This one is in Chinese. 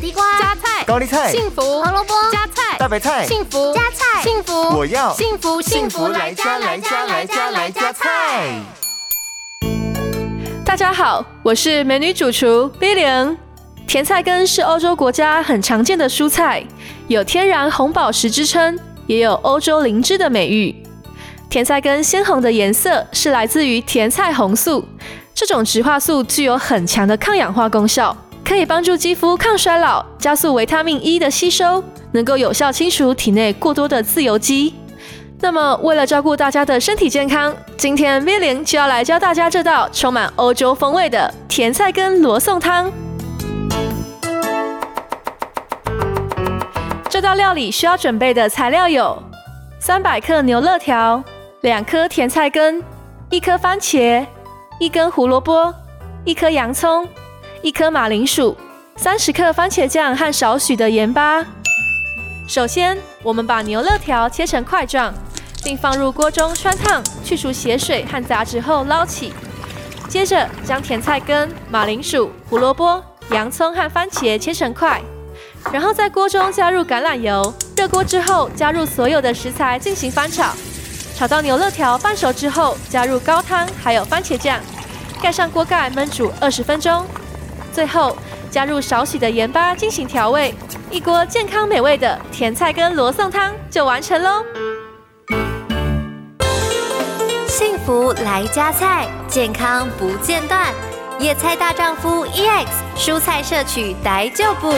地瓜、加菜、高丽菜、幸福、胡萝卜、加菜、大白菜、幸福、加菜、幸福，我要幸福幸福来加来加来加来加菜。大家好，我是美女主厨 Billion。甜菜根是欧洲国家很常见的蔬菜，有天然红宝石之称，也有欧洲灵芝的美誉。甜菜根鲜红的颜色是来自于甜菜红素，这种植化素具有很强的抗氧化功效。可以帮助肌肤抗衰老，加速维他命 E 的吸收，能够有效清除体内过多的自由基。那么，为了照顾大家的身体健康，今天 villiam 就要来教大家这道充满欧洲风味的甜菜根罗宋汤。这道料理需要准备的材料有：三百克牛肋条、两颗甜菜根、一颗番茄、一根胡萝卜、一颗洋葱。一颗马铃薯，三十克番茄酱和少许的盐巴。首先，我们把牛肋条切成块状，并放入锅中汆烫，去除血水和杂质后捞起。接着，将甜菜根、马铃薯、胡萝卜、洋葱和番茄切成块，然后在锅中加入橄榄油。热锅之后，加入所有的食材进行翻炒，炒到牛肋条半熟之后，加入高汤还有番茄酱，盖上锅盖焖煮二十分钟。最后加入少许的盐巴进行调味，一锅健康美味的甜菜根罗宋汤就完成喽。幸福来加菜，健康不间断。野菜大丈夫 EX，蔬菜摄取逮就补。